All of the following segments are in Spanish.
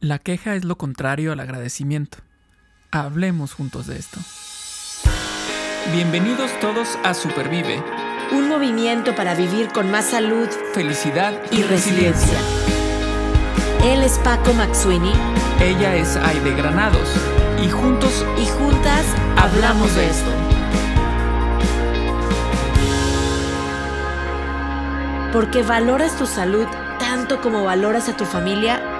La queja es lo contrario al agradecimiento. Hablemos juntos de esto. Bienvenidos todos a Supervive. Un movimiento para vivir con más salud, felicidad y, resiliencia. Él es Paco Maxuini. Ella es Aide Granados. Y juntos y juntas hablamos de esto. Porque valoras tu salud tanto como valoras a tu familia,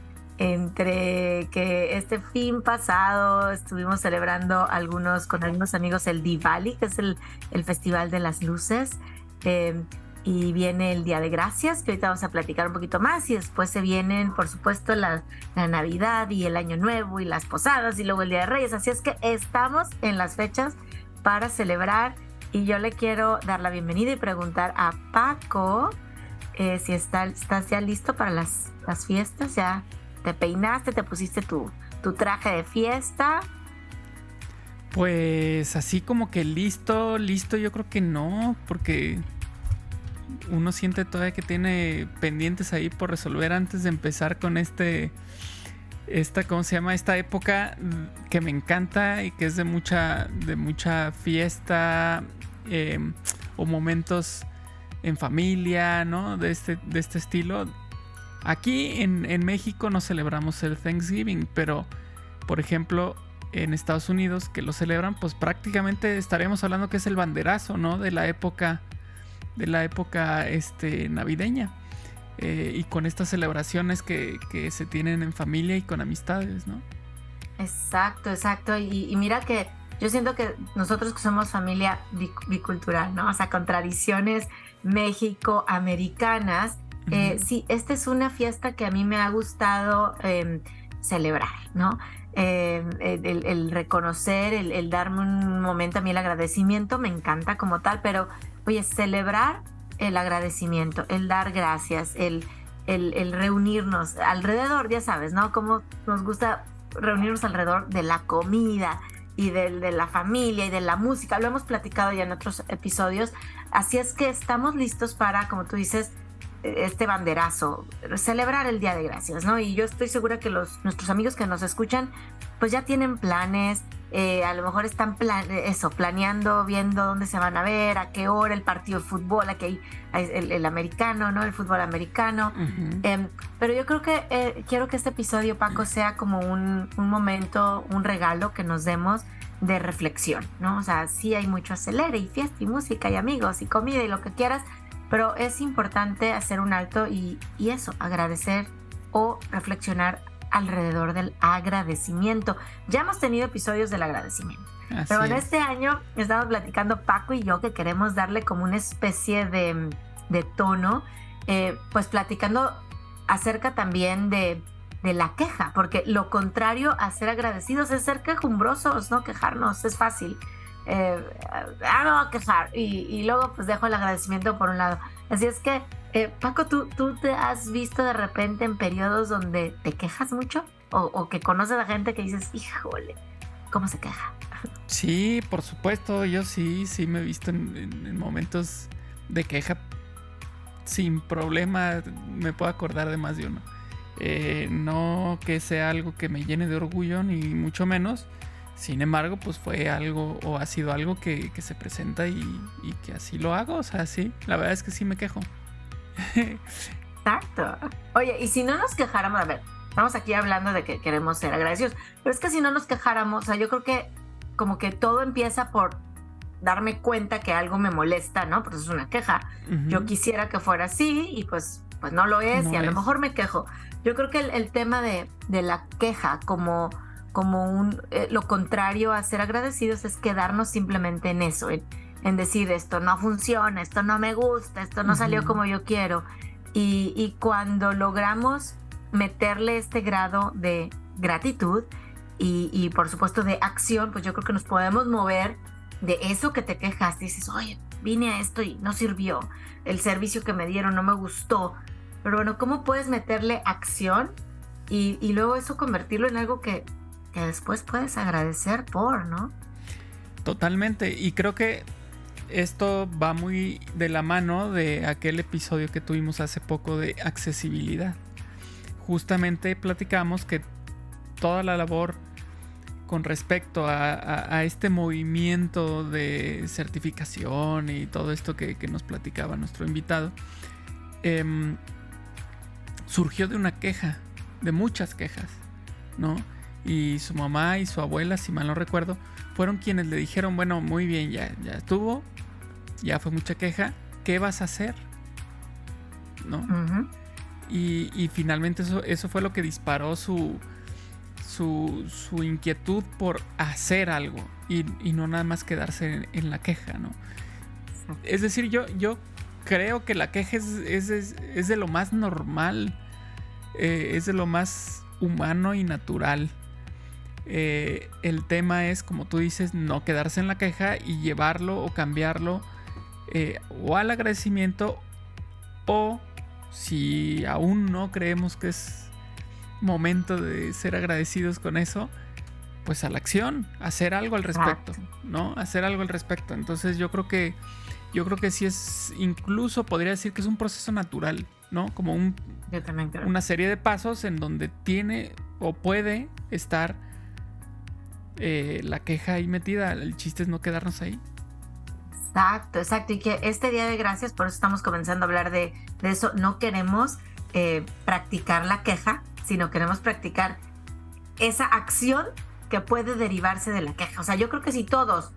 entre que este fin pasado estuvimos celebrando algunos con algunos amigos el Diwali, que es el, Festival de las Luces, em, y viene el Día de Gracias, que ahorita vamos a platicar un poquito más, y después se vienen, por supuesto, la, la Navidad y el Año Nuevo y las posadas y luego el Día de Reyes, así es que estamos en las fechas para celebrar y yo le quiero dar la bienvenida y preguntar a Paco eh, si está, estás ya listo para las, las fiestas, ya ¿Te peinaste? ¿Te pusiste tu, tu traje de fiesta? Pues así como que listo, listo, yo creo que no, porque uno siente todavía que tiene pendientes ahí por resolver antes de empezar con este, esta, ¿cómo se llama? Esta época que me encanta y que es de mucha, de mucha fiesta em, o momentos en familia, ¿no? De este, de este estilo. Aquí en, México no celebramos el Thanksgiving, pero por ejemplo en Estados Unidos que lo celebran, pues prácticamente estaremos hablando que es el banderazo, ¿no? De la época, de la época este, navideña. Eh, y con estas celebraciones que, se tienen en familia y con amistades, ¿no? Exacto, exacto. Y, mira que yo siento que nosotros que somos familia bicultural, ¿no? O sea, con tradiciones Eh, sí, esta es una fiesta que a mí me ha gustado em, celebrar, ¿no? Em, el, reconocer, el, darme un momento a mí el agradecimiento, me encanta como tal, pero oye, celebrar el agradecimiento, el dar gracias, el, el, reunirnos alrededor, ya sabes, ¿no? Como nos gusta reunirnos alrededor de la comida y de, de, la familia y de la música. Lo hemos platicado ya en otros episodios. Así es que estamos listos para, como tú dices, este banderazo, celebrar el Día de Gracias, ¿no? Y yo estoy segura que los, nuestros amigos que nos escuchan, pues ya tienen planes, eh, a lo mejor están plan, eso, planeando, viendo dónde se van a ver, a qué hora el partido de fútbol, aquí hay el, americano, ¿no? El fútbol americano. Em, pero yo creo que eh, quiero que este episodio, Paco, sea como un, un, momento, un regalo que nos demos de reflexión, ¿no? O sea, sí hay mucho acelere y fiesta y música y amigos y comida y lo que quieras, pero es importante hacer un alto y, eso, agradecer o reflexionar alrededor del agradecimiento. Ya hemos tenido episodios del agradecimiento. pero en este año estamos platicando Paco y yo que queremos darle como una especie de, tono, eh, pues platicando acerca también de, de, la queja, porque lo contrario a ser agradecidos es ser quejumbrosos, no quejarnos, es fácil eh, ah, me voy a quejar. Y, luego pues dejo el agradecimiento por un lado. Así es que, eh, Paco, ¿tú, ¿tú te has visto de repente en periodos donde te quejas mucho? O, que conoces a gente que dices, híjole, ¿cómo se queja? Sí, por supuesto, yo sí, sí me he visto en, momentos de queja sin problema, me puedo acordar de más de uno. Eh, no que sea algo que me llene de orgullo, ni mucho menos, sin embargo, pues fue algo o ha sido algo que, se presenta y, que así lo hago. O sea, sí, la verdad es que sí me quejo. Exacto. Oye, y si no nos quejáramos, a ver, estamos aquí hablando de que queremos ser agradecidos, pero es que si no nos quejáramos, o sea, yo creo que como que todo empieza por darme cuenta que algo me molesta, ¿no? Porque es una queja. Yo quisiera que fuera así y pues, pues no lo es y a lo mejor me quejo. Yo creo que el, tema de, de la queja como como un, eh, lo contrario a ser agradecidos es quedarnos simplemente en eso, en, decir esto no funciona, esto no me gusta, esto no salió como yo quiero. Y, cuando logramos meterle este grado de, gratitud y, por supuesto de acción, pues yo creo que nos podemos mover de eso que te quejas. Dices, oye, vine a esto y no sirvió. El servicio que me dieron no me gustó. Pero bueno, ¿cómo puedes meterle acción y, y luego eso convertirlo en algo que, que después puedes agradecer por, ¿no? Totalmente. Y creo que esto va muy de la mano de aquel episodio que tuvimos hace poco de accesibilidad. Justamente platicamos que toda la labor con respecto a, este movimiento de certificación y todo esto que, nos platicaba nuestro invitado, em, surgió de una queja, de muchas quejas, ¿no? Y su mamá y su abuela, si mal no recuerdo, fueron quienes le dijeron, bueno, muy bien, ya, ya estuvo, ya fue mucha queja, ¿qué vas a hacer? ¿No? y, finalmente eso, eso fue lo que disparó su, su, su inquietud por hacer algo y, no nada más quedarse en, la queja, ¿no? Es decir, yo, yo creo que la queja es, es, de lo más normal, eh, es de lo más humano y natural. Eh, el tema es, como tú dices, no quedarse en la queja y llevarlo o cambiarlo eh, o al agradecimiento o si aún no creemos que es momento de ser agradecidos con eso, pues a la acción, hacer algo al respecto, ¿no? Hacer algo al respecto. Entonces yo creo que yo creo que sí es incluso podría decir que es un proceso natural, ¿no? Como un una serie de pasos en donde tiene o puede estar eh, la queja ahí metida. El chiste es no quedarnos ahí. Exacto, exacto. Y que este día de gracias, por eso estamos comenzando a hablar de, eso, no queremos eh, practicar la queja, sino queremos practicar esa acción que puede derivarse de la queja. O sea, yo creo que si todos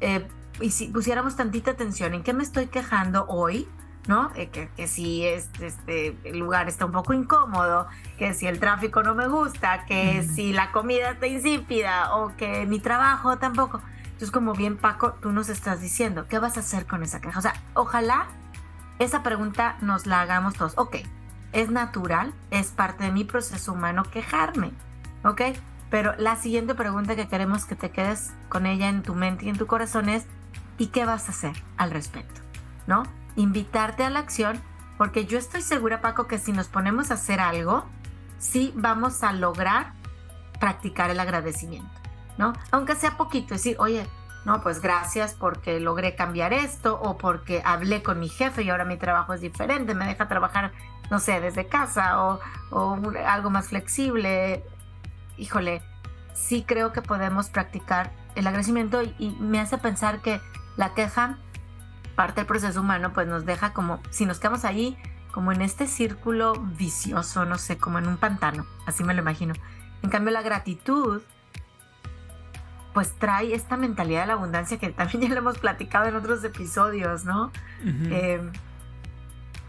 eh, y si pusiéramos tantita atención en qué me estoy quejando hoy, ¿no? Eh, que, si este, este, lugar está un poco incómodo, que si el tráfico no me gusta, que si la comida está insípida o que mi trabajo tampoco. Entonces, como bien Paco, tú nos estás diciendo, ¿qué vas a hacer con esa queja? O sea, ojalá esa pregunta nos la hagamos todos. Ok, es natural, es parte de mi proceso humano quejarme, ¿ok? Pero la siguiente pregunta que queremos que te quedes con ella en tu mente y en tu corazón es, ¿y qué vas a hacer al respecto? ¿No? Invitarte a la acción, porque yo estoy segura, Paco, que si nos ponemos a hacer algo, sí vamos a lograr practicar el agradecimiento. ¿no? Aunque sea poquito, decir, oye, no, pues gracias porque logré cambiar esto o porque hablé con mi jefe y ahora mi trabajo es diferente, me deja trabajar, no sé, desde casa o, algo más flexible. Híjole, sí creo que podemos practicar el agradecimiento y, y, me hace pensar que la queja, parte del proceso humano, pues nos deja como, si nos quedamos ahí, como en este círculo vicioso, no sé, como en un pantano, así me lo imagino. En cambio, la gratitud pues trae esta mentalidad de la abundancia que también ya lo hemos platicado en otros episodios, ¿no? Em,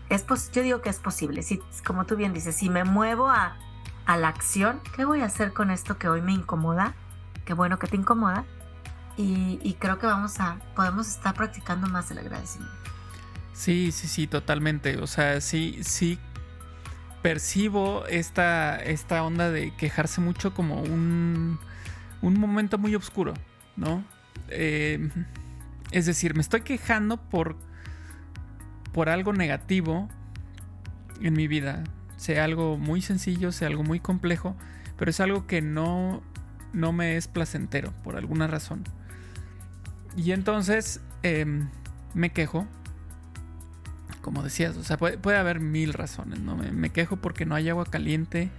es yo digo que es posible, si, como tú bien dices, si me muevo a, la acción, ¿qué voy a hacer con esto que hoy me incomoda? Qué bueno que te incomoda. Y, creo que vamos a, podemos estar practicando más el agradecimiento. Sí, sí, sí, totalmente. O sea, sí, sí percibo esta, esta onda de quejarse mucho como un un momento muy oscuro, ¿no? Eh, es decir, me estoy quejando por, por algo negativo en mi vida. Sea algo muy sencillo, sea algo muy complejo, pero es algo que no, no me es placentero por alguna razón. Y entonces em, me quejo. Como decías, o sea, puede, haber mil razones, ¿no? me quejo porque no hay agua caliente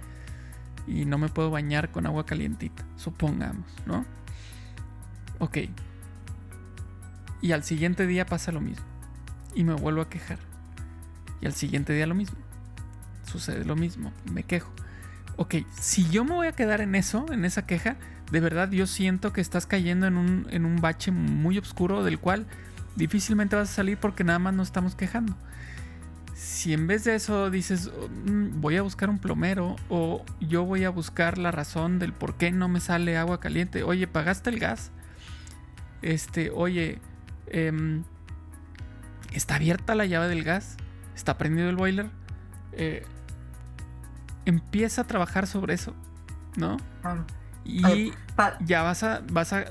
y no me puedo bañar con agua calientita, supongamos, ¿no? Ok. Y al siguiente día pasa lo mismo. Y me vuelvo a quejar. Y al siguiente día lo mismo. Sucede lo mismo. Me quejo. Ok, si yo me voy a quedar en eso, en esa queja, de verdad yo siento que estás cayendo en un, en un bache muy oscuro del cual difícilmente vas a salir porque nada más nos estamos quejando si en vez de eso dices, mm, voy a buscar un plomero o yo voy a buscar la razón del por qué no me sale agua caliente, oye, ¿pagaste el gas? Este, oye, em, ¿está abierta la llave del gas? ¿Está prendido el boiler? Eh, empieza a trabajar sobre eso. ¿no? Y ya vas a, vas a,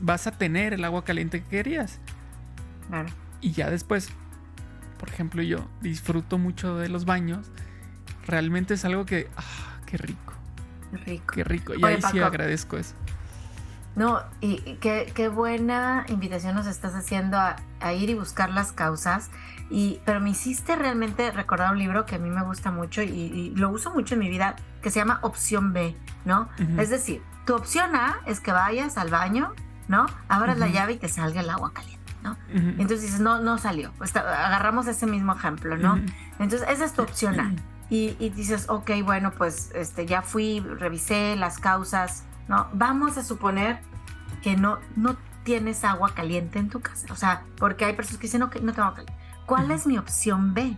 vas a tener el agua caliente que querías. Y ya después, por ejemplo, yo disfruto mucho de los baños. Realmente es algo que, ah, qué rico. Rico. Qué rico. Y ahí sí agradezco eso. No, y qué, qué, buena invitación nos estás haciendo a, ir y buscar las causas. Y, pero me hiciste realmente recordar un libro que a mí me gusta mucho y, lo uso mucho en mi vida, que se llama Opción B, ¿no? Es decir, tu opción A es que vayas al baño, ¿no? Abras la llave y te salga el agua caliente, ¿no? Entonces dices, no, no salió. agarramos ese mismo ejemplo, ¿no? Entonces, esa es tu opción A. Y, y, dices, ok, bueno, pues este, ya fui, revisé las causas, ¿no? Vamos a suponer que no, no tienes agua caliente en tu casa. O sea, porque hay personas que dicen, no, no tengo agua caliente. ¿Cuál es mi opción B?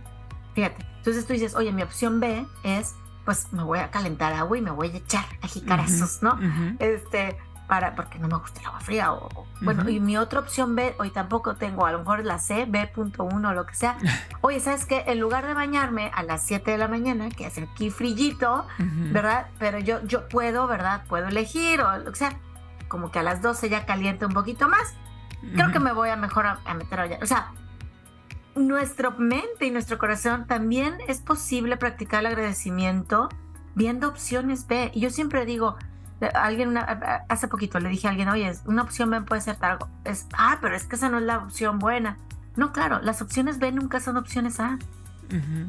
Fíjate. Entonces tú dices, oye, mi opción B es, pues me voy a calentar agua y me voy a echar a jicarazos, ¿no? Este, para, porque no me gusta el agua fría. O, Bueno, y mi otra opción B, hoy tampoco tengo, a lo mejor la C, B.1 o lo que sea. Oye, ¿sabes qué? En lugar de bañarme a las 7 de la mañana, que hace aquí frillito, ¿verdad? Pero yo, yo puedo, ¿verdad? Puedo elegir o lo que sea. Como que a las 12 ya caliente un poquito más. Creo que me voy a mejor a, a meter allá. O sea, nuestra mente y nuestro corazón también es posible practicar el agradecimiento viendo opciones B. Y yo siempre digo, alguien hace poquito le dije a alguien, oye, una opción B puede ser algo. Es, ah, pero es que esa no es la opción buena. No, claro, las opciones B nunca son opciones A.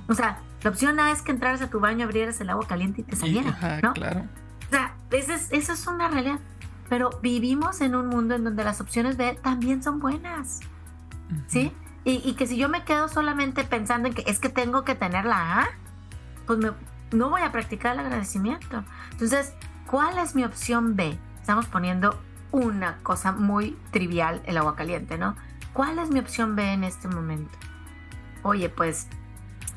O sea, la opción A es que entraras a tu baño, abrieras el agua caliente y te saliera. ¿no? Claro. O sea, esa es, eso es una realidad. Pero vivimos en un mundo en donde las opciones B también son buenas. ¿Sí? Y, que si yo me quedo solamente pensando en que es que tengo que tener la A, pues no voy a practicar el agradecimiento. Entonces, ¿Cuál es mi opción B? Estamos poniendo una cosa muy trivial, el agua caliente, ¿no? ¿Cuál es mi opción B en este momento? Oye, pues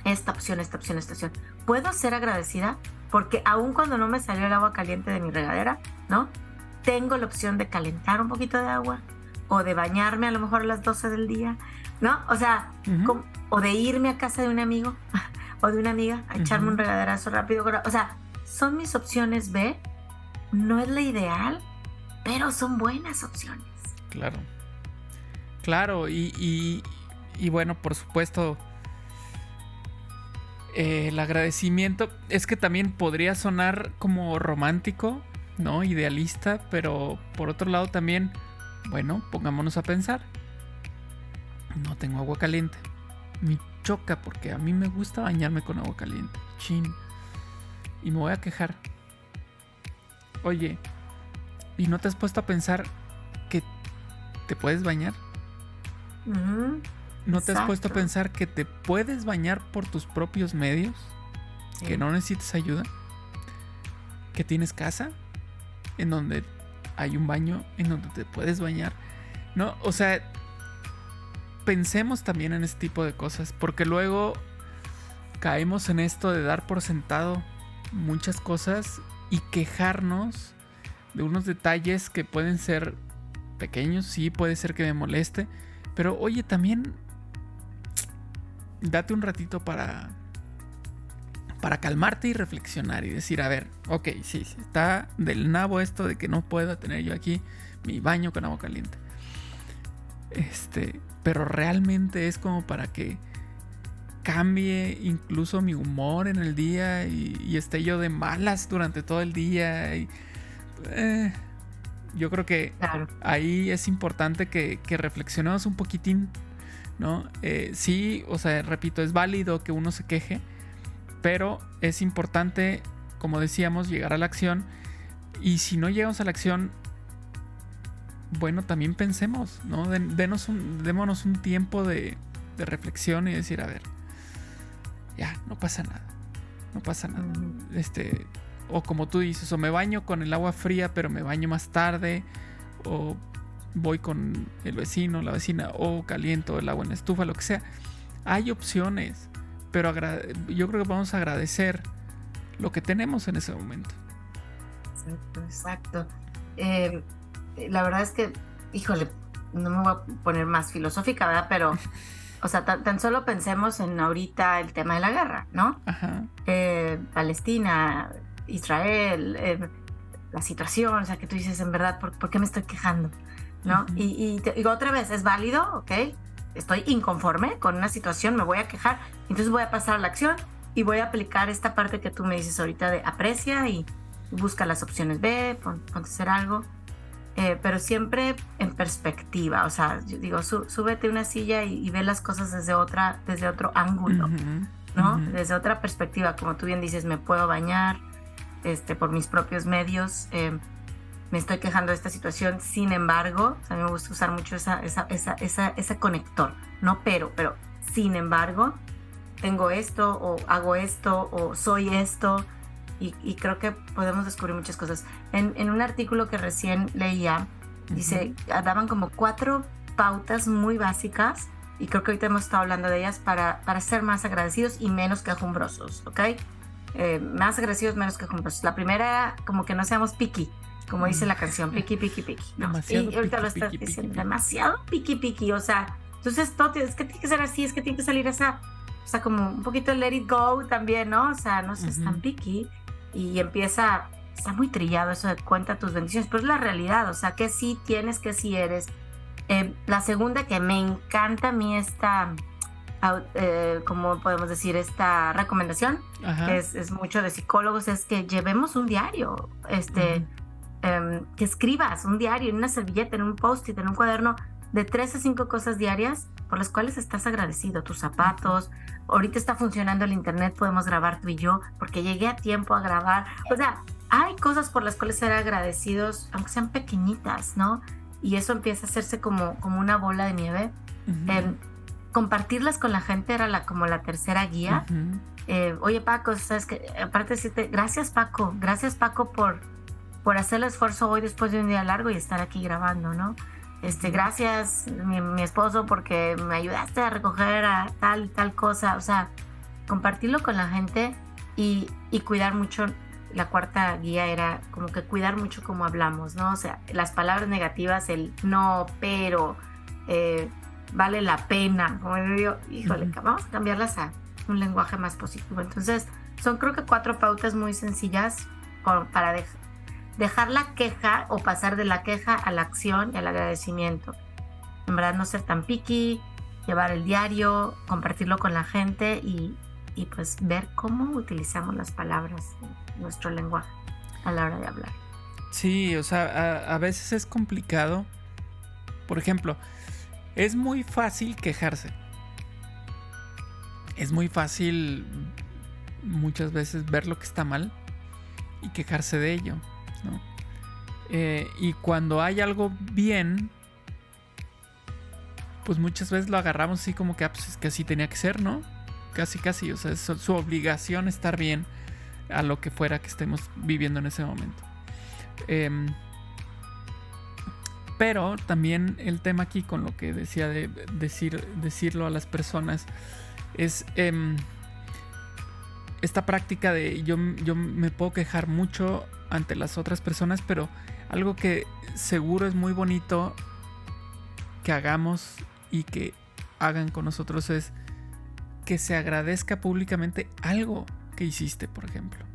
esta opción, esta opción, esta opción. ¿Puedo ser agradecida? Porque aun cuando no me salió el agua caliente de mi regadera, ¿no? Tengo la opción de calentar un poquito de agua o de bañarme a lo mejor a las 12 del día, ¿no? O sea, o de irme a casa de un amigo o de una amiga a echarme un regaderazo rápido. O sea, son mis opciones B no es la ideal, pero son buenas opciones. Claro. Claro, y, y, bueno, por supuesto, eh, el agradecimiento es que también podría sonar como romántico, ¿no? Idealista, pero por otro lado también, bueno, pongámonos a pensar. No tengo agua caliente. Me choca porque a mí me gusta bañarme con agua caliente. Chin. Y me voy a quejar. Oye, ¿y no te has puesto a pensar que te puedes bañar? ¿No te has puesto a pensar que te puedes bañar por tus propios medios? ¿Que no necesitas ayuda? ¿Que tienes casa? En donde hay un baño en donde te puedes bañar. No, o sea, pensemos también en este tipo de cosas, porque luego caemos en esto de dar por sentado muchas cosas y quejarnos de unos detalles que pueden ser pequeños, sí, puede ser que me moleste, pero oye, también date un ratito para para calmarte y reflexionar y decir, a ver, ok, sí, está del nabo esto de que no pueda tener yo aquí mi baño con agua caliente. Este, pero realmente es como para que cambie incluso mi humor en el día y, esté yo de malas durante todo el día. Y, eh, yo creo que ahí es importante que, reflexionemos un poquitín, ¿no? Eh, sí, o sea, repito, es válido que uno se queje, pero es importante, como decíamos, llegar a la acción. Y si no llegamos a la acción, bueno, también pensemos, ¿no? Denos un, démonos un tiempo de, de reflexión y decir, a ver, ya, no pasa nada. No pasa nada. Este, o como tú dices, o me baño con el agua fría, pero me baño más tarde, o voy con el vecino, la vecina, o caliento el agua en la estufa, lo que sea. Hay opciones, pero yo creo que vamos a agradecer lo que tenemos en ese momento. Exacto, exacto. Eh, la verdad es que, híjole, no me voy a poner más filosófica, ¿verdad? Pero o sea, tan, solo pensemos en ahorita el tema de la guerra, ¿no? Eh, Palestina, Israel, eh, la situación, o sea, que tú dices, en verdad, ¿por, qué me estoy quejando? ¿No? Y, y, otra vez, ¿es válido? ¿Ok? Estoy inconforme con una situación, me voy a quejar, entonces voy a pasar a la acción y voy a aplicar esta parte que tú me dices ahorita de aprecia y busca las opciones B, ponte a hacer algo. Eh, pero siempre en perspectiva, o sea, yo digo, súbete una silla y, ve las cosas desde, otra, desde otro ángulo, ¿no? Desde otra perspectiva, como tú bien dices, me puedo bañar este, por mis propios medios, eh, me estoy quejando de esta situación, sin embargo, a mí me gusta usar mucho esa, esa, esa, esa, ese conector, no pero, pero sin embargo, tengo esto o hago esto o soy esto, y, creo que podemos descubrir muchas cosas. En, un artículo que recién leía, dice, daban como cuatro pautas muy básicas y creo que ahorita hemos estado hablando de ellas para, para ser más agradecidos y menos quejumbrosos, ¿ok? Eh, más agradecidos, menos quejumbrosos. La primera como que no seamos picky, como dice la canción, piqui, piqui, piqui. y ahorita lo estás diciendo, demasiado piqui, piqui, o sea, entonces todo es que tiene que ser así, es que tiene que salir esa, o sea, como un poquito let it go también, ¿no? O sea, no seas tan picky y empieza, está muy trillado eso de cuenta tus bendiciones, pero es la realidad, o sea, que sí tienes, que sí eres. Eh, la segunda que me encanta a mí esta, eh, como podemos decir, esta recomendación, que es, mucho de psicólogos, es que llevemos un diario, este, em, que escribas un diario en una servilleta, en un post-it, en un cuaderno, de tres a cinco cosas diarias por las cuales estás agradecido, tus zapatos, ahorita está funcionando el internet, podemos grabar tú y yo, porque llegué a tiempo a grabar. O sea, hay cosas por las cuales ser agradecidos, aunque sean pequeñitas, ¿no? Y eso empieza a hacerse como, como una bola de nieve. Em, compartirlas con la gente era la, como la tercera guía. Eh, oye Paco, sabes que aparte de decirte, gracias Paco, gracias Paco por, por hacer el esfuerzo hoy después de un día largo y estar aquí grabando, ¿no? Este, gracias mi, esposo porque me ayudaste a recoger a tal y tal cosa, o sea, compartirlo con la gente y, cuidar mucho. La cuarta guía era como que cuidar mucho como hablamos, ¿no? O sea, las palabras negativas, el no, pero, eh, vale la pena, como digo, híjole, vamos a cambiarlas a un lenguaje más positivo. Entonces, son creo que cuatro pautas muy sencillas para, dejar dejar la queja o pasar de la queja a la acción y al agradecimiento. En verdad no ser tan picky, llevar el diario, compartirlo con la gente y, pues ver cómo utilizamos las palabras nuestro lenguaje a la hora de hablar. Sí, o sea, a veces es complicado. Por ejemplo, es muy fácil quejarse. Es muy fácil muchas veces ver lo que está mal y quejarse de ello. Eh, y cuando hay algo bien, pues muchas veces lo agarramos así como que, ah, pues es que así tenía que ser, ¿no? Casi, casi, o sea, es su obligación estar bien a lo que fuera que estemos viviendo en ese momento. Em, pero también el tema aquí con lo que decía de decir, decirlo a las personas es em, esta práctica de yo, yo me puedo quejar mucho ante las otras personas, pero algo que seguro es muy bonito que hagamos y que hagan con nosotros es que se agradezca públicamente algo que hiciste, por ejemplo.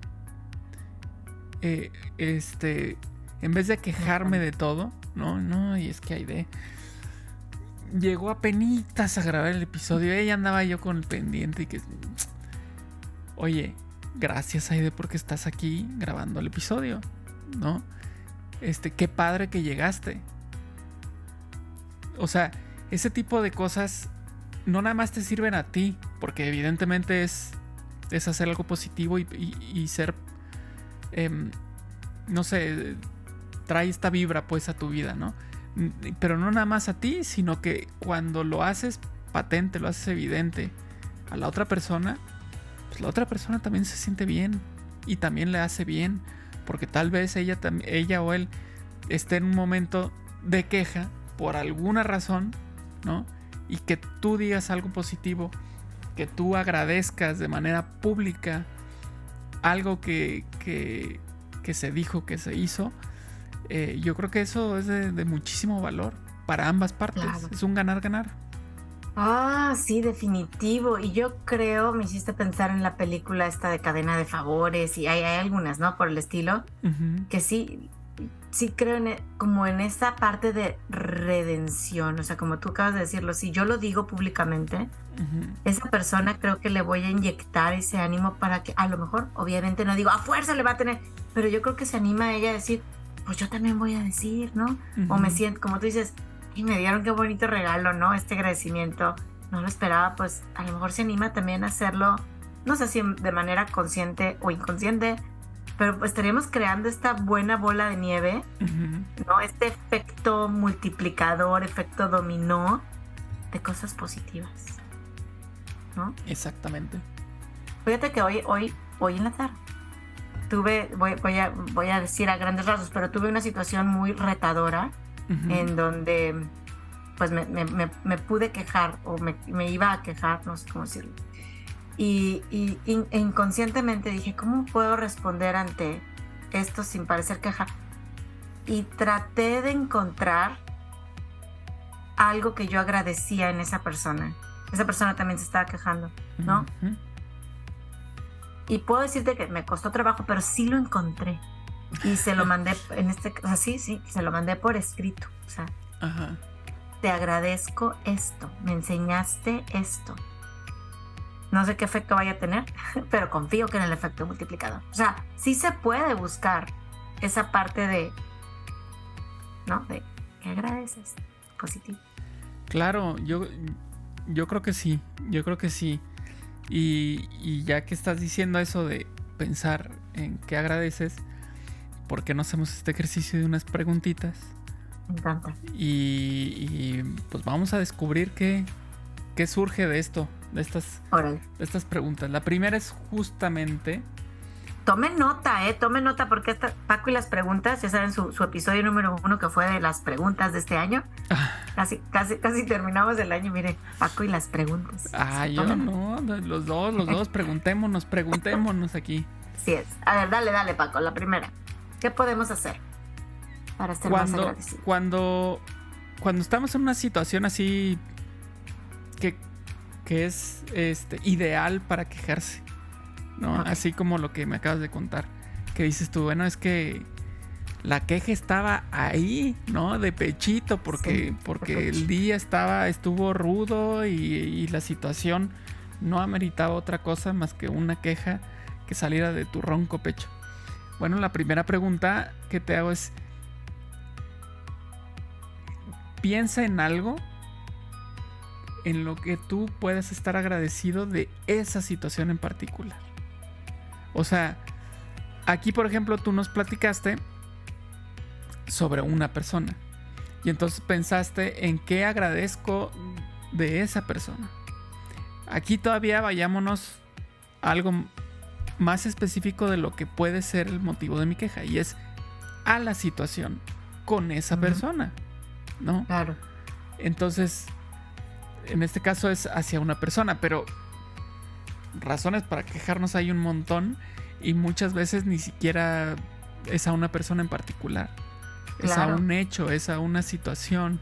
Eh, este, en vez de quejarme de todo, no, no, y es que hay de. Llegó a penitas a grabar el episodio. Ella andaba yo con el pendiente y que. Oye, gracias Aide porque estás aquí grabando el episodio, ¿no? Este, qué padre que llegaste. O sea, ese tipo de cosas no nada más te sirven a ti, porque evidentemente es, es hacer algo positivo y, ser, em, no sé, trae esta vibra pues a tu vida, ¿no? Pero no nada más a ti, sino que cuando lo haces patente, lo haces evidente a la otra persona, pues la otra persona también se siente bien y también le hace bien, porque tal vez ella, ella o él esté en un momento de queja por alguna razón, ¿no? Y que tú digas algo positivo, que tú agradezcas de manera pública algo que, que, se dijo, que se hizo, eh, yo creo que eso es de, muchísimo valor para ambas partes. Es un ganar-ganar. Ah, sí, definitivo. Y yo creo, me hiciste pensar en la película esta de cadena de favores y hay, hay algunas, ¿no? Por el estilo, que sí, sí creo en, e, como en esa parte de redención. O sea, como tú acabas de decirlo, si yo lo digo públicamente, esa persona creo que le voy a inyectar ese ánimo para que a lo mejor, obviamente no digo, a fuerza le va a tener, pero yo creo que se anima a ella a decir, pues yo también voy a decir, ¿no? O me siento, como tú dices, y me dieron qué bonito regalo, ¿no? Este agradecimiento, no lo esperaba, pues a lo mejor se anima también a hacerlo, no sé si de manera consciente o inconsciente, pero pues estaríamos creando esta buena bola de nieve, ¿no? Este efecto multiplicador, efecto dominó de cosas positivas, ¿no? Exactamente. Fíjate que hoy, hoy, hoy en la tarde, tuve, voy, voy, a, voy a decir a grandes rasgos, pero tuve una situación muy retadora en donde pues me, me, pude quejar o me, iba a quejar, no sé cómo decirlo. Y, y, inconscientemente dije, ¿cómo puedo responder ante esto sin parecer queja? Y traté de encontrar algo que yo agradecía en esa persona. Esa persona también se estaba quejando, ¿no? Y puedo decirte que me costó trabajo, pero sí lo encontré. Y se lo mandé, en este caso, sí, sí, se lo mandé por escrito. O sea, te agradezco esto, me enseñaste esto. No sé qué efecto vaya a tener, pero confío que en el efecto multiplicador. O sea, sí se puede buscar esa parte de, ¿no? De que agradeces, positivo. Claro, yo, yo creo que sí, yo creo que sí. Y, y ya que estás diciendo eso de pensar en qué agradeces, ¿por qué no hacemos este ejercicio de unas preguntitas? Me encanta. Y, pues vamos a descubrir qué, qué surge de esto, de estas, de estas preguntas. La primera es justamente... Tomen nota, ¿eh? Tomen nota porque Paco y las preguntas, ya saben, su, episodio número uno que fue de las preguntas de este año. Ah. Casi, casi, casi terminamos el año, mire, Paco y las preguntas. Ah, yo no, los dos, los dos, preguntémonos, preguntémonos aquí. Sí es. A ver, dale, dale, Paco, la primera. ¿Qué podemos hacer para cuando, más agradecidos? Cuando, cuando estamos en una situación así que, que es este, ideal para quejarse, ¿no? Así como lo que me acabas de contar, que dices tú, bueno, es que la queja estaba ahí, ¿no? De pechito, porque, porque el día estaba, estuvo rudo y, y, la situación no ameritaba otra cosa más que una queja que saliera de tu ronco pecho. Bueno, la primera pregunta que te hago es, piensa en algo en lo que tú puedas estar agradecido de esa situación en particular. O sea, aquí por ejemplo tú nos platicaste sobre una persona y entonces pensaste en qué agradezco de esa persona. Aquí todavía vayámonos algo más específico de lo que puede ser el motivo de mi queja y es a la situación con esa persona, ¿no? Claro. Entonces, en este caso es hacia una persona, pero razones para quejarnos hay un montón y muchas veces ni siquiera es a una persona en particular. Es a un hecho, es a una situación.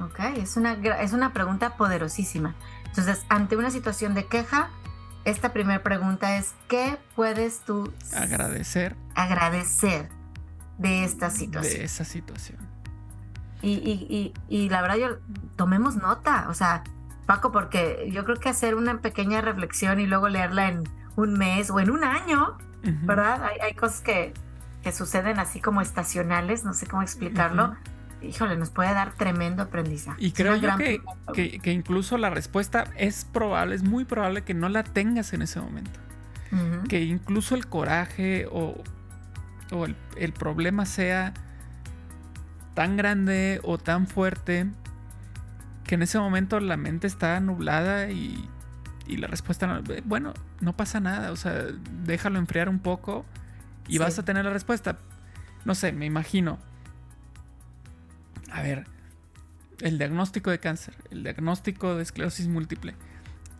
Ok, es una, es una pregunta poderosísima. Entonces, ante una situación de queja, esta primera pregunta es, ¿qué puedes tú agradecer? Agradecer de esta situación. De esa situación. Y, y, y, la verdad, yo tomemos nota, o sea, Paco, porque yo creo que hacer una pequeña reflexión y luego leerla en un mes o en un año, ¿verdad? Hay, hay cosas que, que, suceden así como estacionales, no sé cómo explicarlo híjole, nos puede dar tremendo aprendizaje. Y creo yo que, que, incluso la respuesta es probable, es muy probable que no la tengas en ese momento. Que incluso el coraje o, o el, el, problema sea tan grande o tan fuerte que en ese momento la mente está nublada y, y la respuesta no, bueno, no pasa nada, o sea, déjalo enfriar un poco y vas a tener la respuesta. No sé, me imagino a ver, el diagnóstico de cáncer, el diagnóstico de esclerosis múltiple.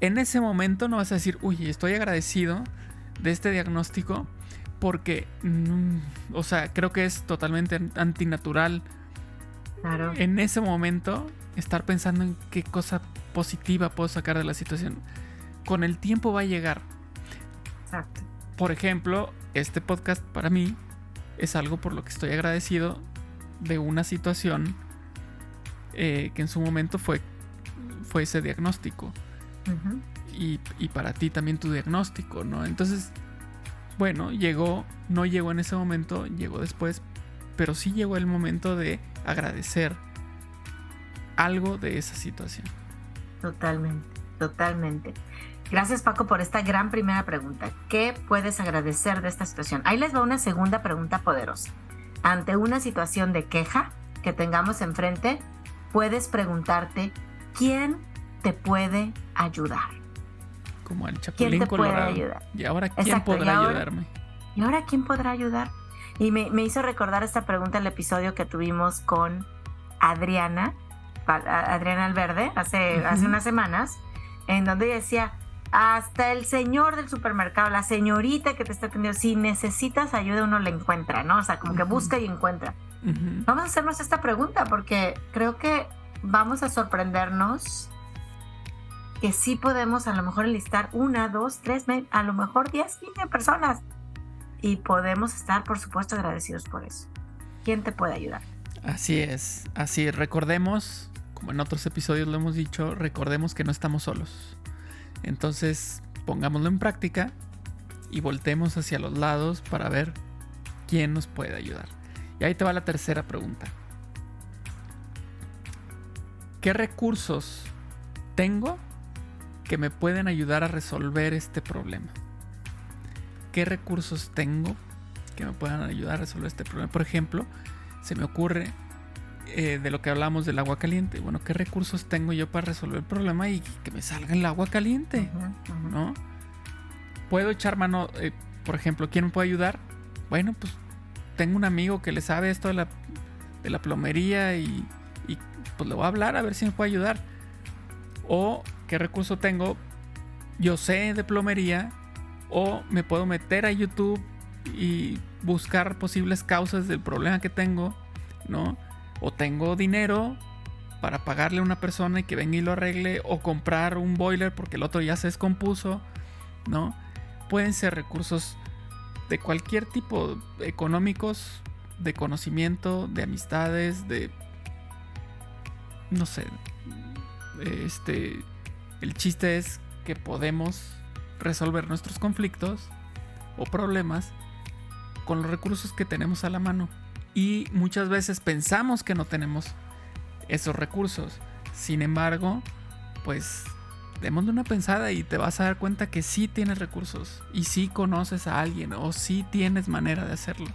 En ese momento no vas a decir, uy, estoy agradecido de este diagnóstico porque, mm, o sea, creo que es totalmente antinatural en ese momento estar pensando en qué cosa positiva puedo sacar de la situación. Con el tiempo va a llegar. Exacto. Por ejemplo, este podcast para mí es algo por lo que estoy agradecido de una situación eh, que en su momento fue, fue ese diagnóstico. y, y, para ti también tu diagnóstico, ¿no? Entonces, bueno, llegó, no llegó en ese momento, llegó después, pero sí llegó el momento de agradecer algo de esa situación. Totalmente, totalmente. Gracias Paco por esta gran primera pregunta. ¿Qué puedes agradecer de esta situación? Ahí les va una segunda pregunta poderosa. Ante una situación de queja que tengamos enfrente, puedes preguntarte quién te puede ayudar. Como el Chapulín ¿Quién te puede ayudar? Y ahora quién podrá ayudarme. ¿Y ahora quién podrá ayudar? Y me, hizo recordar esta pregunta el episodio que tuvimos con Adriana, Adriana Alverde, hace, hace unas semanas, en donde decía, hasta el señor del supermercado, la señorita que te está atendiendo, si necesitas ayuda uno la encuentra, ¿no? O sea, como que busca y encuentra. Vamos a hacernos esta pregunta porque creo que vamos a sorprendernos que sí podemos a lo mejor enlistar una, dos, tres, a lo mejor diez, quince personas y podemos estar, por supuesto, agradecidos por eso. ¿Quién te puede ayudar? Así es, así recordemos, como en otros episodios lo hemos dicho, recordemos que no estamos solos. Entonces, pongámoslo en práctica y voltemos hacia los lados para ver quién nos puede ayudar. Y ahí te va la tercera pregunta. ¿Qué recursos tengo que me pueden ayudar a resolver este problema? qué recursos tengo que me puedan ayudar a resolver este problema. Por ejemplo, se me ocurre eh, de lo que hablamos del agua caliente. Bueno, ¿qué recursos tengo yo para resolver el problema y que me salga el agua caliente? ¿No? Puedo echar mano, eh, por ejemplo, ¿quién me puede ayudar? Bueno, pues tengo un amigo que le sabe esto de la, de la plomería y, y pues le voy a hablar a ver si me puede ayudar. O qué recurso tengo. Yo sé de plomería, o me puedo meter a YouTube y buscar posibles causas del problema que tengo, ¿no? O tengo dinero para pagarle a una persona y que venga y lo arregle, o comprar un boiler porque el otro ya se descompuso, ¿no? Pueden ser recursos de cualquier tipo, económicos, de conocimiento, de amistades, de... no sé. Este... El chiste es que podemos resolver nuestros conflictos o problemas con los recursos que tenemos a la mano. Y muchas veces pensamos que no tenemos esos recursos. Sin embargo, pues démosle una pensada y te vas a dar cuenta que sí tienes recursos y sí conoces a alguien o sí tienes manera de hacerlo.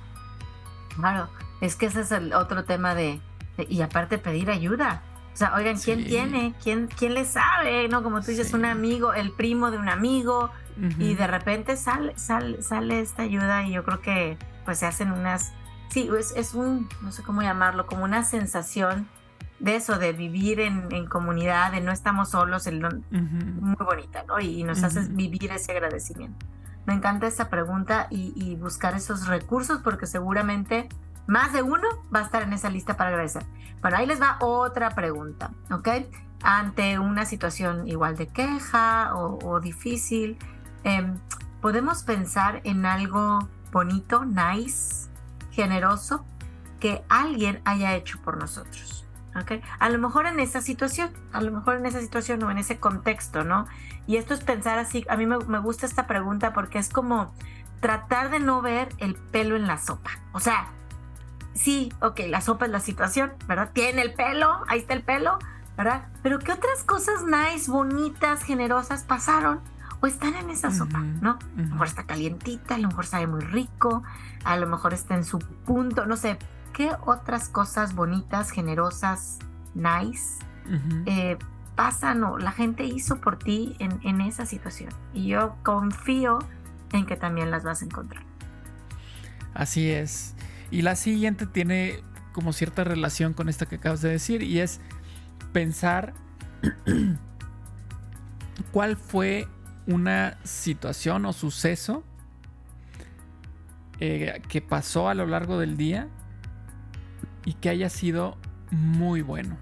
Claro, es que ese es el otro tema de, y aparte pedir ayuda. O sea, oigan, ¿quién tiene? ¿Quién, ¿Quién le sabe? ¿No? Como tú dices, un amigo, el primo de un amigo, y de repente sale, sale, sale esta ayuda y yo creo que pues se hacen unas, sí, es, es un, no sé cómo llamarlo, como una sensación de eso, de vivir en, en comunidad, de no estamos solos, el, muy bonita, ¿no? Y, nos hace vivir ese agradecimiento. Me encanta esta pregunta y, y buscar esos recursos porque seguramente más de uno va a estar en esa lista para agradecer. Bueno, ahí les va otra pregunta, ¿ok? Ante una situación igual de queja o, difícil, em, podemos pensar en algo bonito, nice, generoso, que alguien haya hecho por nosotros. ¿ok? A lo mejor en esa situación, a lo mejor en esa situación o en ese contexto, ¿no? Y esto es pensar así, a mí me, me gusta esta pregunta porque es como tratar de no ver el pelo en la sopa. O sea, sí, ok, la sopa es la situación, ¿verdad? Tiene el pelo, ahí está el pelo, ¿verdad? Pero ¿qué otras cosas nice, bonitas, generosas pasaron? O están en esa sopa, ¿no? A lo mejor está calientita, a lo mejor sabe muy rico, a lo mejor está en su punto, no sé. ¿Qué otras cosas bonitas, generosas, nice, eh, pasan o la gente hizo por ti en, en esa situación? Y yo confío en que también las vas a encontrar. Así es. Y la siguiente tiene como cierta relación con esta que acabas de decir y es pensar cuál fue una situación o suceso eh, que pasó a lo largo del día y que haya sido muy bueno.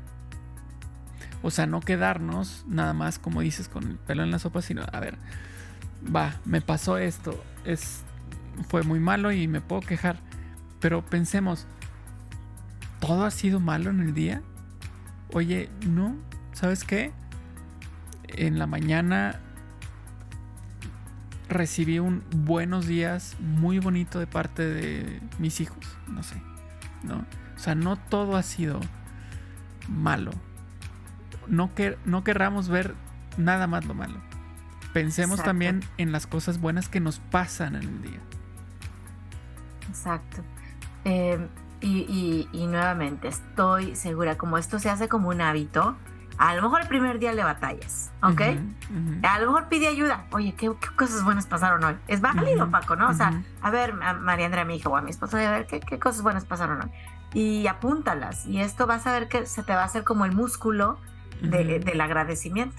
O sea, no quedarnos nada más, como dices, con el pelo en la sopa, sino, a ver, va, me pasó esto, es, fue muy malo y me puedo quejar. Pero pensemos, ¿todo ha sido malo en el día? Oye, no, ¿sabes qué? En la mañana recibí un buenos días muy bonito de parte de mis hijos, no sé, ¿no? O sea, no todo ha sido malo. No, que, no querramos ver nada más lo malo. Pensemos también en las cosas buenas que nos pasan en el día. Exacto. Eh, y, nuevamente, estoy segura, como esto se hace como un hábito, a lo mejor el primer día le batallas, ¿ok? A lo mejor pide ayuda. Oye, ¿qué, cosas buenas pasaron hoy? Es válido, Paco, ¿no? O sea, a ver, a María Andrea, mi hija o a mi esposa, a ver, ¿qué, ¿qué, cosas buenas pasaron hoy? Y apúntalas. Y esto vas a ver que se te va a hacer como el músculo del agradecimiento.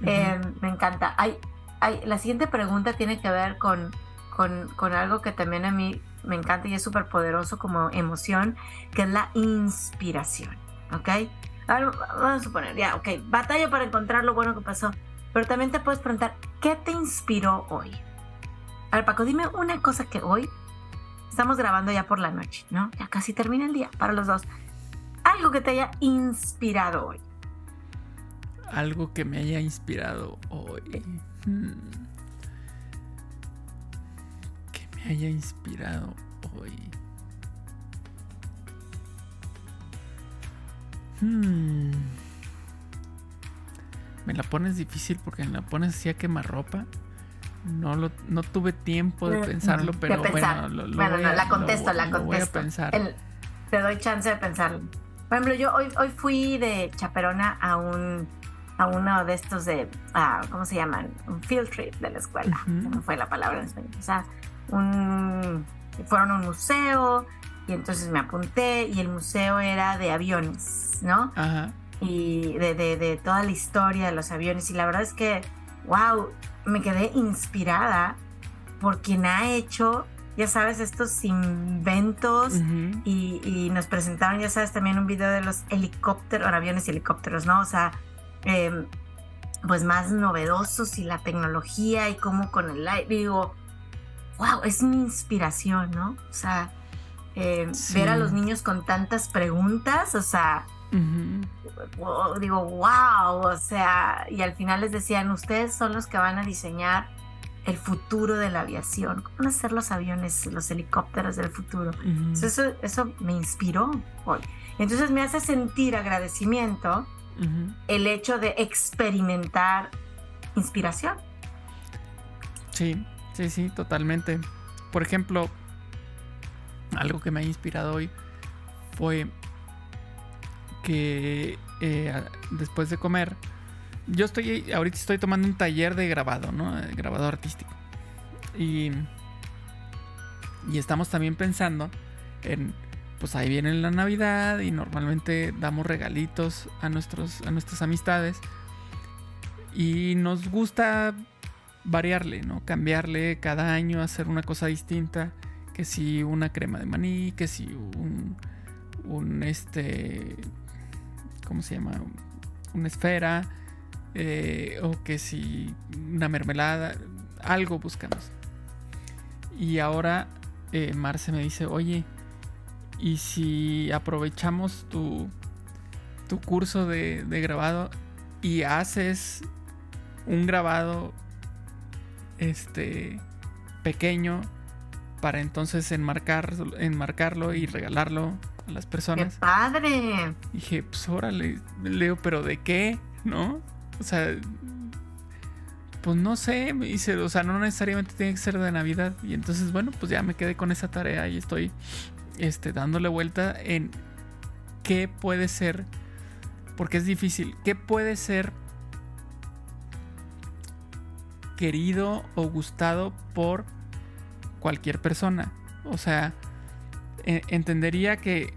Em, me encanta. Hay, hay, la siguiente pregunta tiene que ver con, con, con algo que también a mí me encanta y es súper poderoso como emoción, que es la inspiración, ¿ok? Vamos a suponer, ya, ok, batalla para encontrar lo bueno que pasó, pero también te puedes preguntar, ¿qué te inspiró hoy? A ver, Paco, dime una cosa que hoy estamos grabando ya por la noche, ¿no? Ya casi termina el día para los dos. Algo que te haya inspirado hoy. Algo que me haya inspirado hoy. Hmm. haya inspirado hoy. Hmm. Me la pones difícil porque me la pones así a quemar ropa. No, lo, no tuve tiempo de pensarlo, pero bueno, bueno la contesto, la contesto. te doy chance de pensarlo. Por ejemplo, yo hoy, hoy fui de chaperona a un a uno de estos de, ah, ¿cómo se llaman? Un field trip de la escuela. No fue la palabra en español. O sea, un, fueron a un museo y entonces me apunté y el museo era de aviones, ¿no? Ajá. Y de, de, toda la historia de los aviones y la verdad es que, wow, me quedé inspirada por quien ha hecho, ya sabes, estos inventos y, y, nos presentaron, ya sabes, también un video de los helicópteros, aviones y helicópteros, ¿no? O sea, em, pues más novedosos y la tecnología y cómo con el aire, digo, wow, es mi inspiración, ¿no? O sea, eh, ver a los niños con tantas preguntas, o sea, digo, wow, o sea, y al final les decían, ustedes son los que van a diseñar el futuro de la aviación, cómo van a ser los aviones, los helicópteros del futuro. eso, eso me inspiró hoy. Entonces me hace sentir agradecimiento el hecho de experimentar inspiración. Sí, Sí, sí, totalmente. Por ejemplo, algo que me ha inspirado hoy fue que eh, después de comer, yo estoy, ahorita estoy tomando un taller de grabado, ¿no? grabado artístico. Y, y estamos también pensando en, pues ahí viene la Navidad y normalmente damos regalitos a, nuestros, a nuestras amistades. Y nos gusta variarle, ¿no? Cambiarle cada año, hacer una cosa distinta. Que si una crema de maní, que si un, un este, ¿cómo se llama? Una esfera, eh, o que si una mermelada, algo buscamos. Y ahora eh, Marce me dice, oye, ¿y si aprovechamos tu, tu curso de, de grabado y haces un grabado este pequeño para entonces enmarcar, enmarcarlo y regalarlo a las personas. ¡Qué padre! dije, pues órale, Leo, pero ¿de qué? ¿No? O sea, pues no sé, me dice, o sea, no necesariamente tiene que ser de Navidad. Y entonces, bueno, pues ya me quedé con esa tarea y estoy este, dándole vuelta en qué puede ser, porque es difícil, qué puede ser querido o gustado por cualquier persona. O sea, e, entendería que,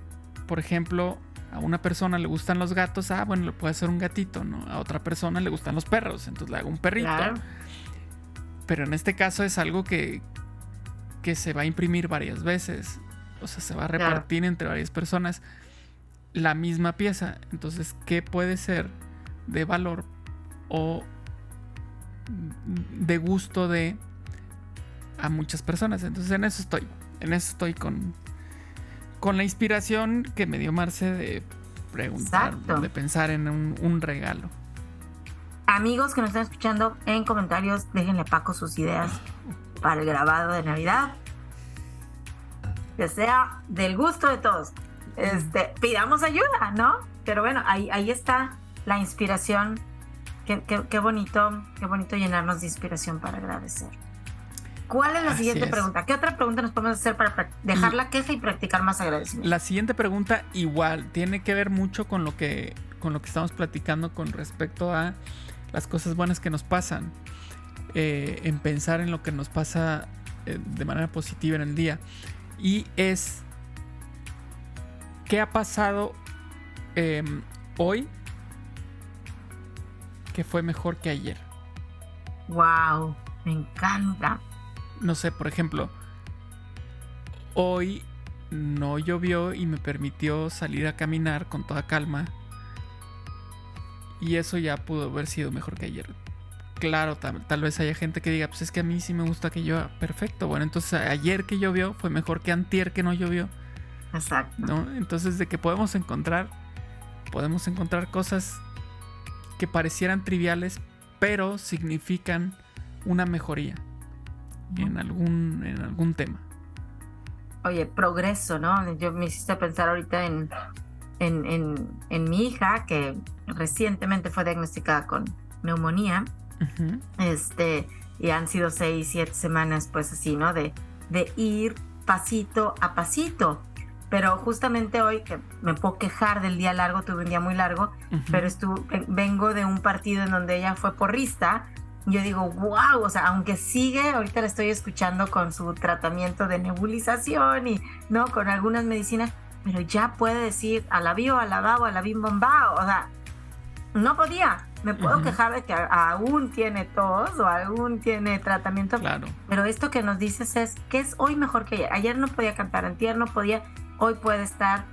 por ejemplo, a una persona le gustan los gatos, ah, bueno, le puede hacer un gatito, ¿no? A otra persona le gustan los perros, entonces le hago un perrito. Pero en este caso es algo que, que se va a imprimir varias veces. O sea, se va a repartir entre varias personas. la misma pieza. Entonces, ¿qué puede ser de valor o de gusto de a muchas personas? Entonces, en eso estoy. En eso estoy con, con la inspiración que me dio Marce de preguntar, de pensar en un, regalo. Amigos que nos están escuchando en comentarios, déjenle a Paco sus ideas para el grabado de Navidad. Que sea del gusto de todos. Este, pidamos ayuda, ¿no? Pero bueno, ahí, ahí está la inspiración. Qué, qué, bonito, qué bonito llenarnos de inspiración para agradecer. ¿Cuál es la siguiente pregunta? ¿Qué otra pregunta nos podemos hacer para dejar la queja y practicar más agradecimiento? La siguiente pregunta igual tiene que ver mucho con lo que con lo que estamos platicando con respecto a las cosas buenas que nos pasan, eh, en pensar en lo que nos pasa eh, de manera positiva en el día y es qué ha pasado em, hoy que fue mejor que ayer. Wow, me encanta no sé, por ejemplo, hoy no llovió y me permitió salir a caminar con toda calma. Y eso ya pudo haber sido mejor que ayer. Claro, tal, vez haya gente que diga, pues es que a mí sí me gusta que llueva. Perfecto, bueno, entonces ayer que llovió fue mejor que antier que no llovió. Exacto. ¿no? Entonces de que podemos encontrar, podemos encontrar cosas que parecieran triviales, pero significan una mejoría en algún, en algún tema. Oye, progreso, ¿no? Yo me hiciste pensar ahorita en, en, mi hija, que recientemente fue diagnosticada con neumonía. Este, y han sido seis, siete semanas, pues así, ¿no? De, de ir pasito a pasito. Pero justamente hoy, que me puedo quejar del día largo, tuve un día muy largo, pero estuve, vengo de un partido en donde ella fue porrista yo digo, wow, o sea, aunque sigue, ahorita la estoy escuchando con su tratamiento de nebulización y, ¿no? Con algunas medicinas, pero ya puede decir a la bio, a la babo, a la bim bombao, o sea, no podía. Me puedo quejar de que aún tiene tos o aún tiene tratamiento. Claro. Pero esto que nos dices es que es hoy mejor que ayer. Ayer no podía cantar, antier no podía, hoy puede estar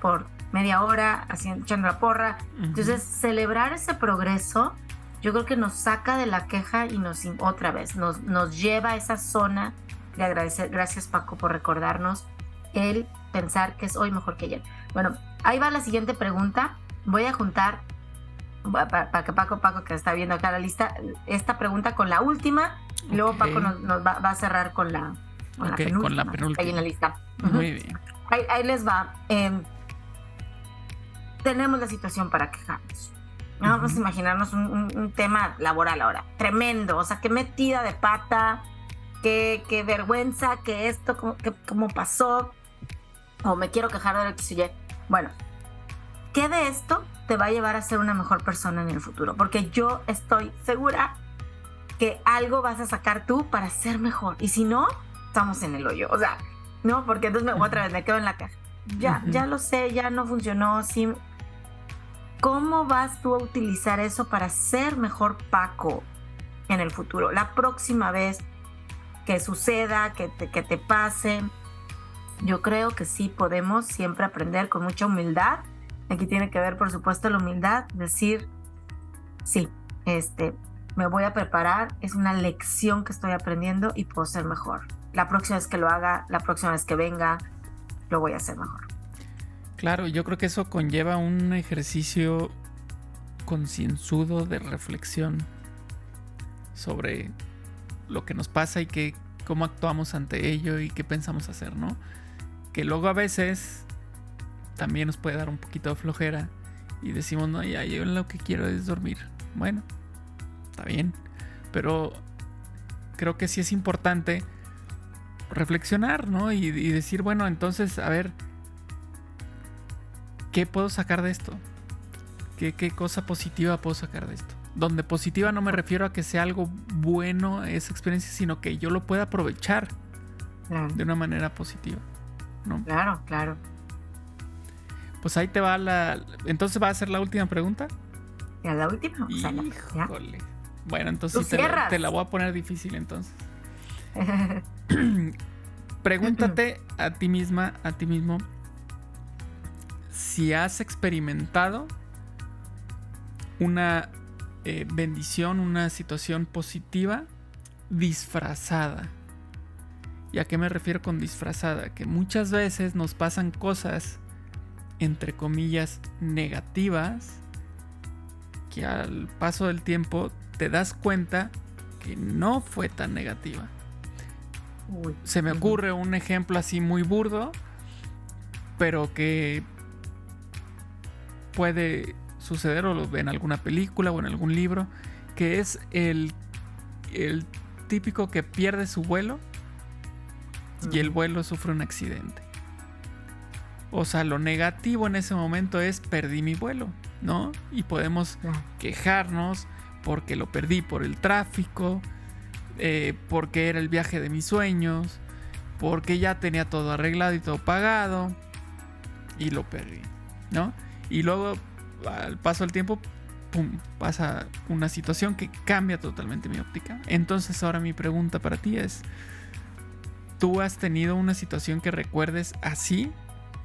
por media hora haciendo, echando la porra. Entonces, celebrar ese progreso yo creo que nos saca de la queja y nos otra vez nos, nos lleva a esa zona de agradecer. Gracias Paco por recordarnos el pensar que es hoy mejor que ayer. Bueno, ahí va la siguiente pregunta. Voy a juntar para, que Paco, Paco que está viendo acá la lista, esta pregunta con la última. Y luego Paco nos, va, a cerrar con la, con la penúltima. Con la penúltima. Ahí en la lista. Muy bien. Ahí, les va. Em, tenemos la situación para quejarnos. Vamos a imaginarnos un, tema laboral ahora, tremendo, o sea, qué metida de pata, qué, qué vergüenza, que esto, cómo, pasó, o me quiero quejar de lo que se Bueno, ¿qué de esto te va a llevar a ser una mejor persona en el futuro? Porque yo estoy segura que algo vas a sacar tú para ser mejor, y si no, estamos en el hoyo, o sea, no, porque entonces me, otra vez me quedo en la caja. Ya, ya lo sé, ya no funcionó, sí, ¿Cómo vas tú a utilizar eso para ser mejor Paco en el futuro? La próxima vez que suceda, que te, que te pase, yo creo que sí podemos siempre aprender con mucha humildad. Aquí tiene que ver, por supuesto, la humildad, decir, sí, este, me voy a preparar, es una lección que estoy aprendiendo y puedo ser mejor. La próxima vez que lo haga, la próxima vez que venga, lo voy a hacer mejor. Claro, yo creo que eso conlleva un ejercicio concienzudo de reflexión sobre lo que nos pasa y que, cómo actuamos ante ello y qué pensamos hacer, ¿no? Que luego a veces también nos puede dar un poquito de flojera y decimos, no, ya yo lo que quiero es dormir. Bueno, está bien, pero creo que sí es importante reflexionar, ¿no? Y, y decir, bueno, entonces, a ver, ¿qué puedo sacar de esto? ¿Qué, cosa positiva puedo sacar de esto? Donde positiva no me refiero a que sea algo bueno esa experiencia, sino que yo lo pueda aprovechar de una manera positiva. ¿no? Claro, claro. Pues ahí te va la. Entonces va a ser la última pregunta. ¿Ya la última? Híjole. Bueno, entonces te la, te la, voy a poner difícil entonces. Pregúntate a ti misma, a ti mismo, si has experimentado una eh, bendición, una situación positiva disfrazada. ¿Y a qué me refiero con disfrazada? Que muchas veces nos pasan cosas, entre comillas, negativas, que al paso del tiempo te das cuenta que no fue tan negativa. Se me ocurre un ejemplo así muy burdo, pero que puede suceder o lo ve en alguna película o en algún libro, que es el, el típico que pierde su vuelo y el vuelo sufre un accidente. O sea, lo negativo en ese momento es perdí mi vuelo, ¿no? Y podemos quejarnos porque lo perdí por el tráfico, eh, porque era el viaje de mis sueños, porque ya tenía todo arreglado y todo pagado y lo perdí, ¿no? Y luego, al paso del tiempo, pum, pasa una situación que cambia totalmente mi óptica. Entonces ahora mi pregunta para ti es, ¿tú has tenido una situación que recuerdes así?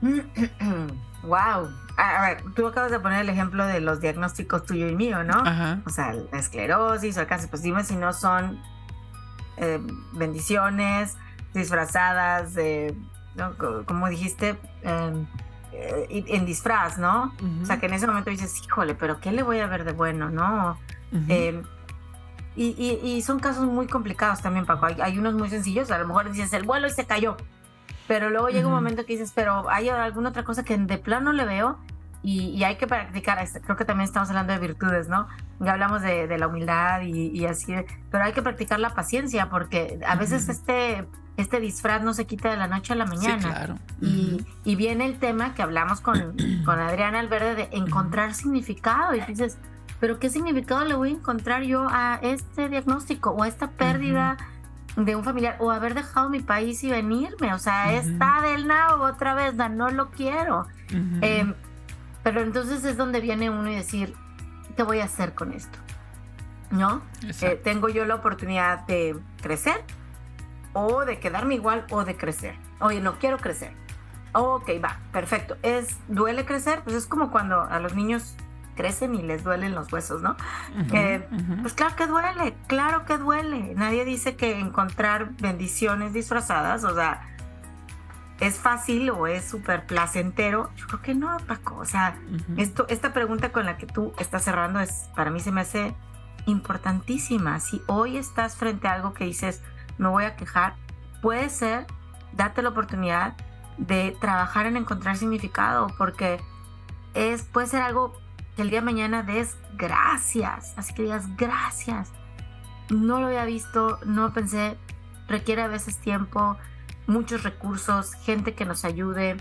wow. A ver, tú acabas de poner el ejemplo de los diagnósticos tuyo y mío, ¿no? Ajá. O sea, la esclerosis o el cáncer, pues dime si no son eh, bendiciones disfrazadas de, ¿no? como dijiste, em, eh, en disfraz, ¿no? O sea, que en ese momento dices, híjole, pero ¿qué le voy a ver de bueno, no? Em, y, son casos muy complicados también, Paco. Hay, unos muy sencillos, a lo mejor dices, el vuelo y se cayó. Pero luego llega un momento que dices, pero hay alguna otra cosa que de plano le veo y, hay que practicar. Este, creo que también estamos hablando de virtudes, ¿no? Ya hablamos de, la humildad y, así, pero hay que practicar la paciencia porque a veces este este disfraz no se quita de la noche a la mañana. Sí, claro. y, viene el tema que hablamos con, con Adriana Alverde de encontrar significado. Y dices, ¿pero qué significado le voy a encontrar yo a este diagnóstico o a esta pérdida de un familiar o haber dejado mi país y venirme? O sea, está del nabo otra vez, no, lo quiero. Em, pero entonces es donde viene uno y decir, ¿qué voy a hacer con esto? ¿No? Eh, tengo yo la oportunidad de crecer o de quedarme igual o de crecer. Oye, no quiero crecer. Ok, va, perfecto. ¿Es, ¿Duele crecer? Pues es como cuando a los niños crecen y les duelen los huesos, ¿no? Eh, pues claro que duele, claro que duele. Nadie dice que encontrar bendiciones disfrazadas, o sea, es fácil o es súper placentero. Yo creo que no, Paco. O sea, esto, esta pregunta con la que tú estás cerrando es, para mí se me hace importantísima. Si hoy estás frente a algo que dices, me voy a quejar, puede ser, date la oportunidad de trabajar en encontrar significado, porque es, puede ser algo que el día de mañana des gracias, así que digas gracias. No lo había visto, no pensé, requiere a veces tiempo, muchos recursos, gente que nos ayude,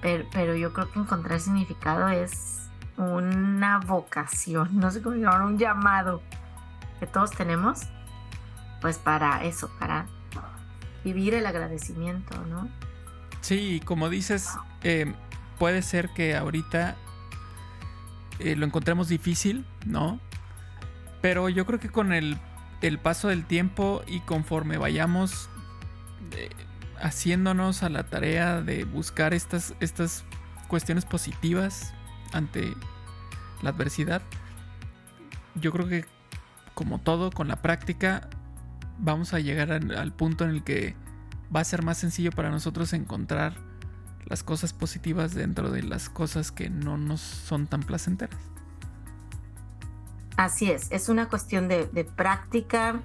pero, pero yo creo que encontrar significado es una vocación, no sé cómo llamar, un llamado que todos tenemos pues para eso, para vivir el agradecimiento, ¿no? Sí, como dices, eh, puede ser que ahorita eh, lo encontremos difícil, ¿no? Pero yo creo que con el, paso del tiempo y conforme vayamos eh, haciéndonos a la tarea de buscar estas, estas cuestiones positivas ante la adversidad, yo creo que como todo, con la práctica vamos a llegar al, punto en el que va a ser más sencillo para nosotros encontrar las cosas positivas dentro de las cosas que no nos son tan placenteras. Así es, es una cuestión de, práctica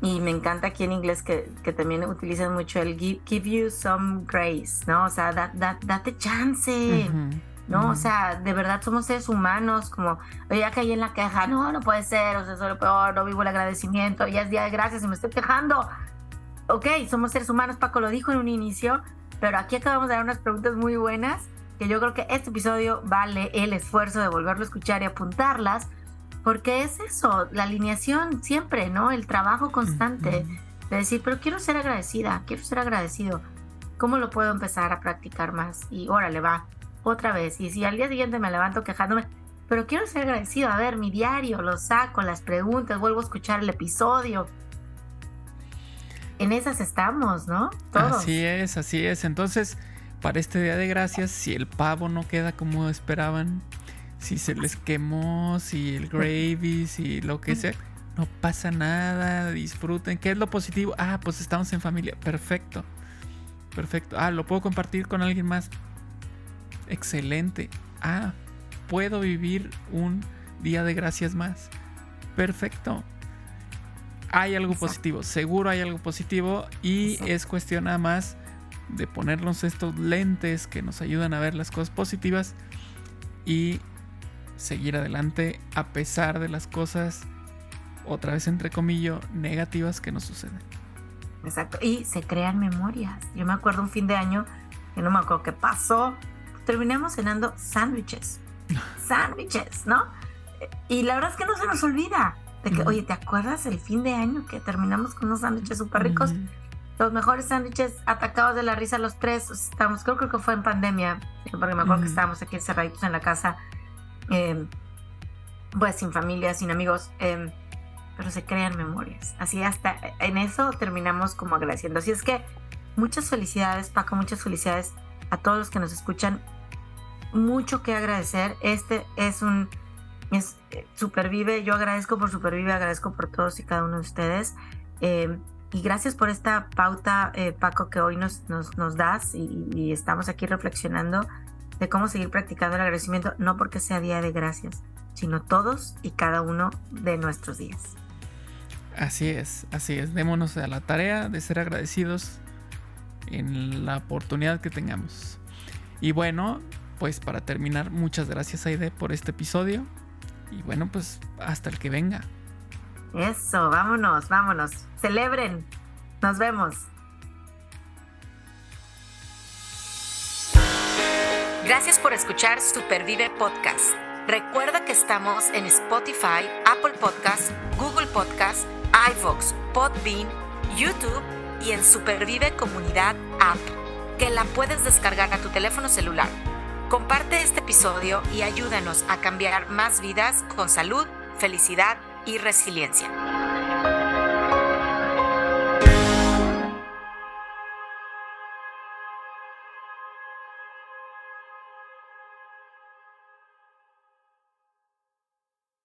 y me encanta aquí en inglés que, también utilizan mucho el give, you some grace, ¿no? O sea, date chance. ¿No? O sea, de verdad somos seres humanos, como, ya caí en la queja, no, no puede ser, o sea, soy lo peor, no vivo el agradecimiento, ya es día de gracias y me estoy quejando. Ok, somos seres humanos, Paco lo dijo en un inicio, pero aquí acabamos de dar unas preguntas muy buenas, que yo creo que este episodio vale el esfuerzo de volverlo a escuchar y apuntarlas, porque es eso, la alineación siempre, ¿no? El trabajo constante de decir, pero quiero ser agradecida, quiero ser agradecido. ¿Cómo lo puedo empezar a practicar más? Y órale, va otra vez. Y si al día siguiente me levanto quejándome, pero quiero ser agradecido, a ver, mi diario, lo saco, las preguntas, vuelvo a escuchar el episodio. En esas estamos, ¿no? Así es, así es. Entonces, para este Día de Gracias, si el pavo no queda como esperaban, si se les quemó, si el gravy, si lo que sea, no pasa nada, disfruten. ¿Qué es lo positivo? Ah, pues estamos en familia. Perfecto. Perfecto. Ah, lo puedo compartir con alguien más. Excelente. Ah, puedo vivir un día de gracias más. Perfecto. Hay algo positivo, seguro hay algo positivo y es cuestión nada más de ponernos estos lentes que nos ayudan a ver las cosas positivas y seguir adelante a pesar de las cosas, otra vez entre comillas, negativas que nos suceden. Exacto, y se crean memorias. Yo me acuerdo un fin de año, que no me acuerdo qué pasó, terminamos cenando sándwiches. sándwiches, ¿no? Y la verdad es que no se nos olvida. De que, oye, ¿te acuerdas el fin de año que terminamos con unos sándwiches súper ricos? Los mejores sándwiches atacados de la risa los tres. Estamos, creo, creo que fue en pandemia, porque me acuerdo que estábamos aquí encerraditos en la casa, em, pues sin familia, sin amigos, em, pero se crean memorias. Así hasta en eso terminamos como agradeciendo. Así es que muchas felicidades, Paco, muchas felicidades a todos los que nos escuchan. Mucho que agradecer. Este es un es eh, Supervive. Yo agradezco por Supervive, agradezco por todos y cada uno de ustedes. Eh, y gracias por esta pauta, eh, Paco, que hoy nos, nos, das y, estamos aquí reflexionando de cómo seguir practicando el agradecimiento, no porque sea día de gracias, sino todos y cada uno de nuestros días. Así es, así es. Démonos a la tarea de ser agradecidos en la oportunidad que tengamos. Y bueno, pues para terminar, muchas gracias Aide por este episodio. Y bueno, pues hasta el que venga. Eso, vámonos, vámonos. Celebren. Nos vemos. Gracias por escuchar Supervive Podcast. Recuerda que estamos en Spotify, Apple Podcast, Google Podcast, iVoox, Podbean, YouTube y en Supervive Comunidad App, que la puedes descargar a tu teléfono celular. Comparte este episodio y ayúdanos a cambiar más vidas con salud, felicidad y resiliencia.